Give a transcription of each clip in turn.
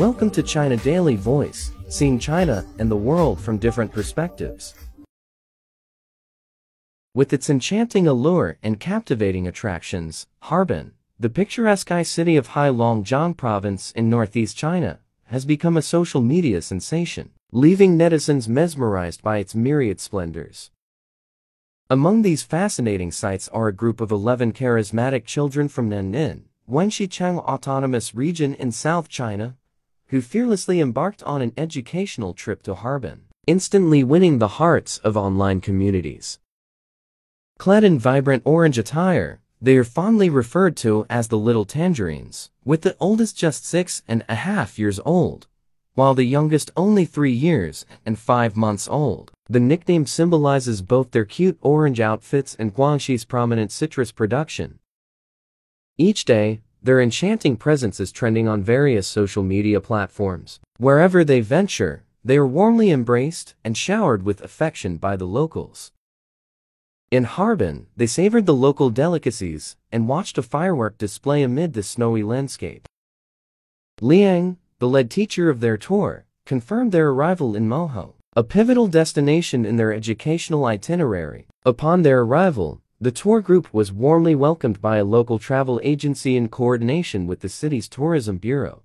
Welcome to China Daily Voice, seeing China and the world from different perspectives. With its enchanting allure and captivating attractions, Harbin, the picturesque city of Heilongjiang province in northeast China, has become a social media sensation, leaving netizens mesmerized by its myriad splendors. Among these fascinating sights are a group of 11 charismatic children from Nanning, Guangxi Zhuang Autonomous Region in South China, who fearlessly embarked on an educational trip to Harbin, instantly winning the hearts of online communities. Clad in vibrant orange attire, they are fondly referred to as the Little Tangerines, with the oldest just six and a half years old, while the youngest only three years and five months old. The nickname symbolizes both their cute orange outfits and Guangxi's prominent citrus production. Each day, their enchanting presence is trending on various social media platforms. Wherever they venture, they are warmly embraced and showered with affection by the locals. In Harbin, they savored the local delicacies and watched a firework display amid the snowy landscape. Liang, the lead teacher of their tour, confirmed their arrival in Mohe, a pivotal destination in their educational itinerary. Upon their arrival, the tour group was warmly welcomed by a local travel agency in coordination with the city's tourism bureau.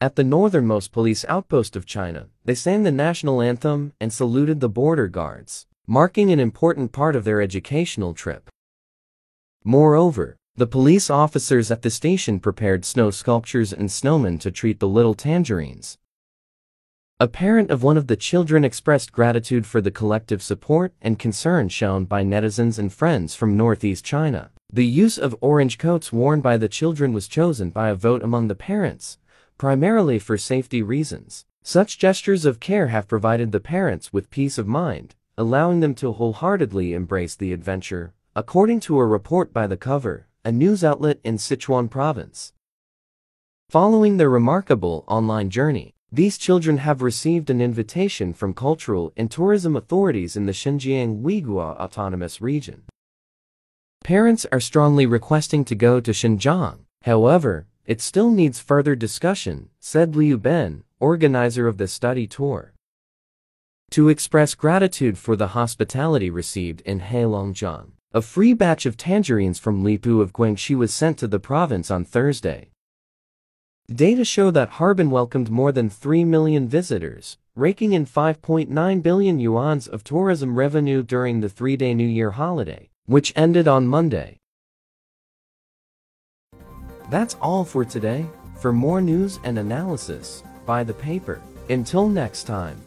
At the northernmost police outpost of China, they sang the national anthem and saluted the border guards, marking an important part of their educational trip. Moreover, the police officers at the station prepared snow sculptures and snowmen to treat the little tangerines, a parent of one of the children expressed gratitude for the collective support and concern shown by netizens and friends from northeast China. The use of orange coats worn by the children was chosen by a vote among the parents, primarily for safety reasons. Such gestures of care have provided the parents with peace of mind, allowing them to wholeheartedly embrace the adventure, according to a report by The Cover, a news outlet in Sichuan province. Following their remarkable online journey, these children have received an invitation from cultural and tourism authorities in the Xinjiang Uighur Autonomous Region. Parents are strongly requesting to go to Xinjiang. However, it still needs further discussion, said Liu Ben, organizer of the study tour. To express gratitude for the hospitality received in Heilongjiang, a free batch of tangerines from Lipu of Guangxi was sent to the province on Thursday. Data show that Harbin welcomed more than 3 million visitors, raking in 5.9 billion yuans of tourism revenue during the three-day New Year holiday, which ended on Monday. That's all for today. For more news and analysis, buy the paper. Until next time.